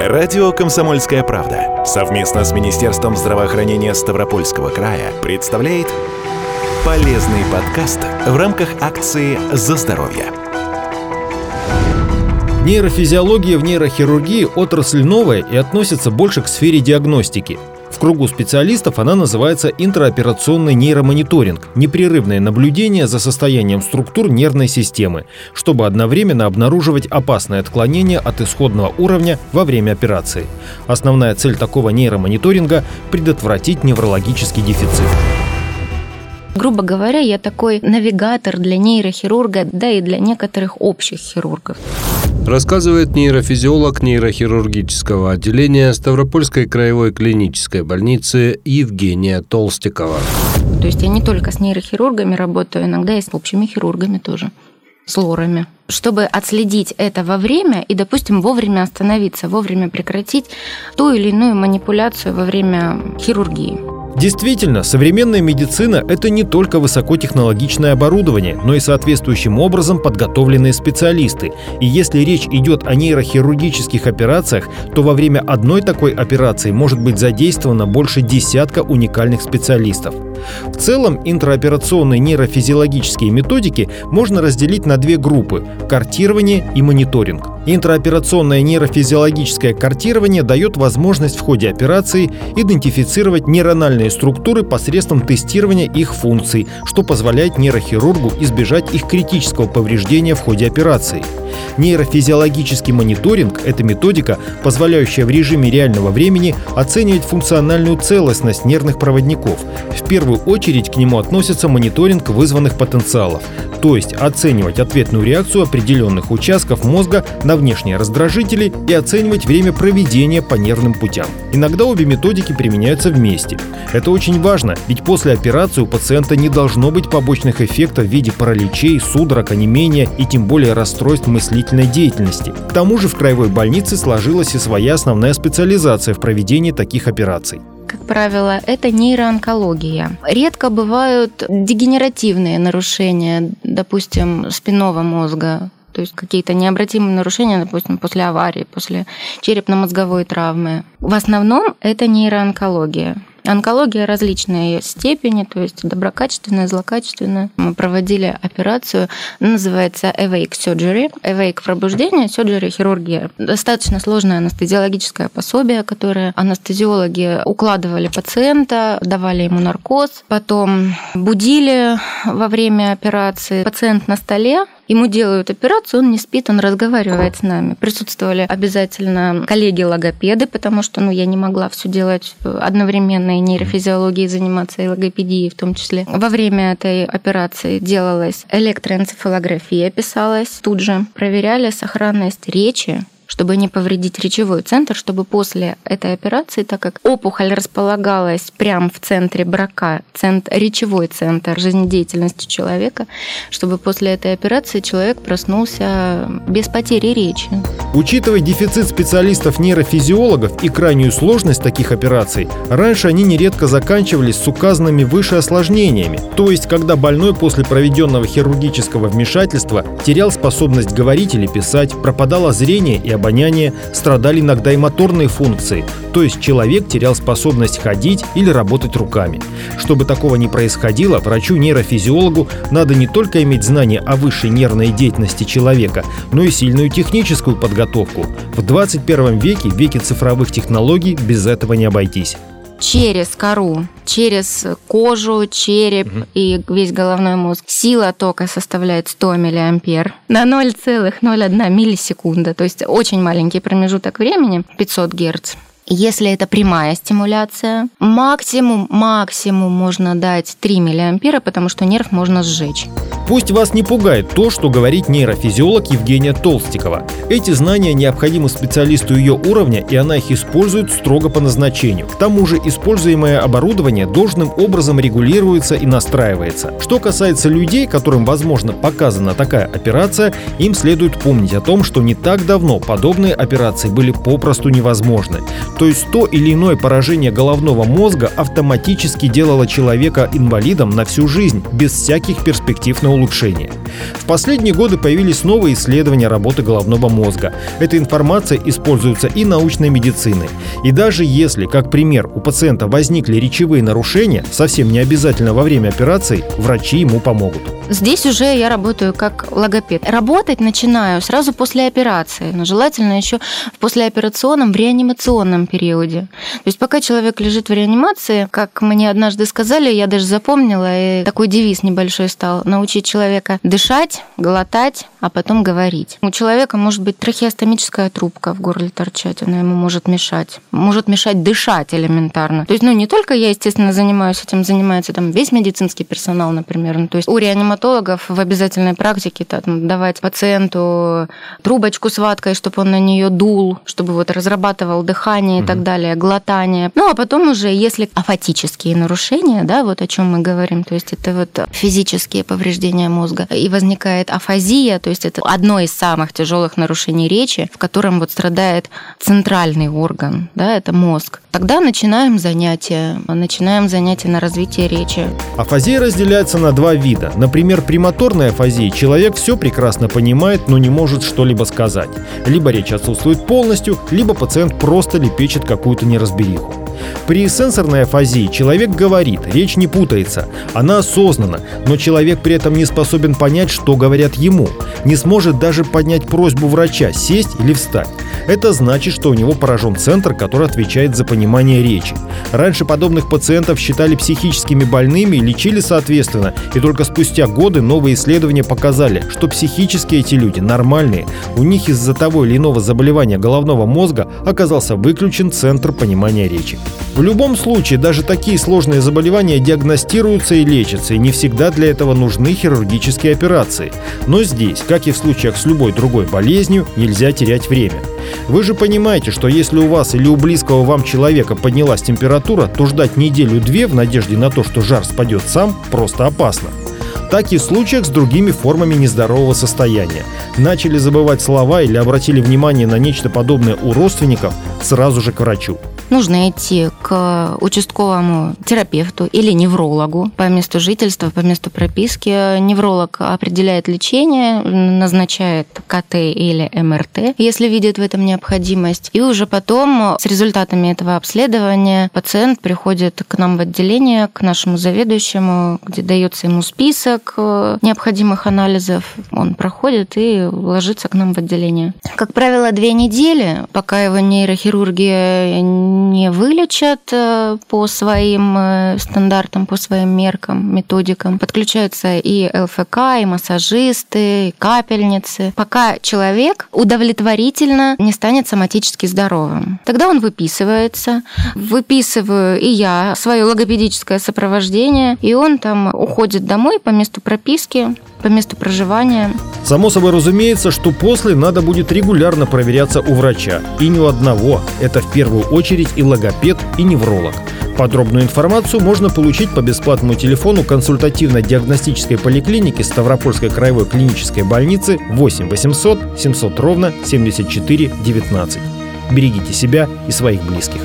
Радио «Комсомольская правда» совместно с Министерством здравоохранения Ставропольского края представляет полезный подкаст в рамках акции «За здоровье». Нейрофизиология в нейрохирургии – отрасль новая и относится больше к сфере диагностики – в кругу специалистов она называется интраоперационный нейромониторинг – непрерывное наблюдение за состоянием структур нервной системы, чтобы одновременно обнаруживать опасные отклонения от исходного уровня во время операции. Основная цель такого нейромониторинга – предотвратить неврологический дефицит. Грубо говоря, я такой навигатор для нейрохирурга, да и для некоторых общих хирургов. Рассказывает нейрофизиолог нейрохирургического отделения Ставропольской краевой клинической больницы Евгения Толстикова. То есть я не только с нейрохирургами работаю, иногда и с общими хирургами тоже с лорами, чтобы отследить это во время и, допустим, вовремя остановиться, вовремя прекратить ту или иную манипуляцию во время хирургии. Действительно, современная медицина – это не только высокотехнологичное оборудование, но и соответствующим образом подготовленные специалисты. И если речь идет о нейрохирургических операциях, то во время одной такой операции может быть задействовано больше десятка уникальных специалистов. В целом, интраоперационные нейрофизиологические методики можно разделить на две группы – картирование и мониторинг. Интраоперационное нейрофизиологическое картирование дает возможность в ходе операции идентифицировать нейрональные структуры посредством тестирования их функций, что позволяет нейрохирургу избежать их критического повреждения в ходе операции. Нейрофизиологический мониторинг – это методика, позволяющая в режиме реального времени оценивать функциональную целостность нервных проводников. В первую очередь к нему относится мониторинг вызванных потенциалов, то есть оценивать ответную реакцию определенных участков мозга на внешние раздражители и оценивать время проведения по нервным путям. Иногда обе методики применяются вместе. Это очень важно, ведь после операции у пациента не должно быть побочных эффектов в виде параличей, судорог, онемения и тем более расстройств мыслительной деятельности. К тому же в краевой больнице сложилась и своя основная специализация в проведении таких операций как правило, это нейроонкология. Редко бывают дегенеративные нарушения, допустим, спинного мозга, то есть какие-то необратимые нарушения, допустим, после аварии, после черепно-мозговой травмы. В основном это нейроонкология. Онкология различной степени, то есть доброкачественная, злокачественная. Мы проводили операцию, называется Awake Surgery. Awake – пробуждение, Surgery – хирургия. Достаточно сложное анестезиологическое пособие, которое анестезиологи укладывали пациента, давали ему наркоз, потом будили во время операции. Пациент на столе, Ему делают операцию, он не спит, он разговаривает с нами. Присутствовали обязательно коллеги-логопеды, потому что ну, я не могла все делать одновременно и нейрофизиологией заниматься, и логопедией в том числе. Во время этой операции делалась электроэнцефалография, писалась тут же. Проверяли сохранность речи, чтобы не повредить речевой центр, чтобы после этой операции, так как опухоль располагалась прямо в центре брака, центр, речевой центр жизнедеятельности человека, чтобы после этой операции человек проснулся без потери речи. Учитывая дефицит специалистов-нейрофизиологов и крайнюю сложность таких операций, раньше они нередко заканчивались с указанными выше осложнениями, то есть когда больной после проведенного хирургического вмешательства терял способность говорить или писать, пропадало зрение и обоняние, страдали иногда и моторные функции, то есть человек терял способность ходить или работать руками. Чтобы такого не происходило, врачу-нейрофизиологу надо не только иметь знания о высшей нервной деятельности человека, но и сильную техническую подготовку. В 21 веке, веке цифровых технологий, без этого не обойтись через кору, через кожу, череп угу. и весь головной мозг. Сила тока составляет 100 миллиампер на 0,01 миллисекунда, то есть очень маленький промежуток времени, 500 герц. Если это прямая стимуляция, максимум, максимум можно дать 3 миллиампера, потому что нерв можно сжечь. Пусть вас не пугает то, что говорит нейрофизиолог Евгения Толстикова. Эти знания необходимы специалисту ее уровня, и она их использует строго по назначению. К тому же используемое оборудование должным образом регулируется и настраивается. Что касается людей, которым, возможно, показана такая операция, им следует помнить о том, что не так давно подобные операции были попросту невозможны. То есть то или иное поражение головного мозга автоматически делало человека инвалидом на всю жизнь, без всяких перспектив на улучшение. В последние годы появились новые исследования работы головного мозга. Эта информация используется и научной медициной. И даже если, как пример, у пациента возникли речевые нарушения, совсем не обязательно во время операции, врачи ему помогут. Здесь уже я работаю как логопед. Работать начинаю сразу после операции, но желательно еще в послеоперационном, в реанимационном периоде. То есть пока человек лежит в реанимации, как мне однажды сказали, я даже запомнила, и такой девиз небольшой стал, научить человека дышать, глотать, а потом говорить. У человека может быть трахеостомическая трубка в горле торчать, она ему может мешать. Может мешать дышать элементарно. То есть, ну, не только я, естественно, занимаюсь этим, занимается там весь медицинский персонал, например. Ну, то есть у реанимационного стоматологов в обязательной практике там, давать пациенту трубочку с ваткой, чтобы он на нее дул, чтобы вот разрабатывал дыхание и так далее, глотание. Ну, а потом уже, если афатические нарушения, да, вот о чем мы говорим, то есть это вот физические повреждения мозга, и возникает афазия, то есть это одно из самых тяжелых нарушений речи, в котором вот страдает центральный орган, да, это мозг. Тогда начинаем занятия, начинаем занятия на развитие речи. Афазия разделяется на два вида. Например, при моторной афазии человек все прекрасно понимает, но не может что-либо сказать. Либо речь отсутствует полностью, либо пациент просто лепечет какую-то неразбериху. При сенсорной афазии человек говорит, речь не путается, она осознанна, но человек при этом не способен понять, что говорят ему, не сможет даже поднять просьбу врача сесть или встать. Это значит, что у него поражен центр, который отвечает за понимание речи. Раньше подобных пациентов считали психическими больными и лечили соответственно, и только спустя годы новые исследования показали, что психически эти люди нормальные, у них из-за того или иного заболевания головного мозга оказался выключен центр понимания речи. В любом случае, даже такие сложные заболевания диагностируются и лечатся, и не всегда для этого нужны хирургические операции. Но здесь, как и в случаях с любой другой болезнью, нельзя терять время. Вы же понимаете, что если у вас или у близкого вам человека поднялась температура, то ждать неделю-две в надежде на то, что жар спадет сам, просто опасно так и в случаях с другими формами нездорового состояния. Начали забывать слова или обратили внимание на нечто подобное у родственников, сразу же к врачу нужно идти к участковому терапевту или неврологу по месту жительства, по месту прописки. Невролог определяет лечение, назначает КТ или МРТ, если видит в этом необходимость. И уже потом с результатами этого обследования пациент приходит к нам в отделение, к нашему заведующему, где дается ему список э, необходимых анализов. Он проходит и ложится к нам в отделение. Как правило, две недели, пока его нейрохирургия не вылечат э, по своим э, стандартам, по своим меркам, методикам. Подключаются и ЛФК, и массажисты, и капельницы, пока человек удовлетворительно не станет соматически здоровым. Тогда он выписывается. Выписываю и я свое логопедическое сопровождение, и он там уходит домой по месту прописки, по месту проживания. Само собой разумеется, что после надо будет регулярно проверяться у врача. И ни у одного. Это в первую очередь и логопед, и невролог. Подробную информацию можно получить по бесплатному телефону консультативно-диагностической поликлиники Ставропольской краевой клинической больницы 8 800 700 ровно 74 19. Берегите себя и своих близких.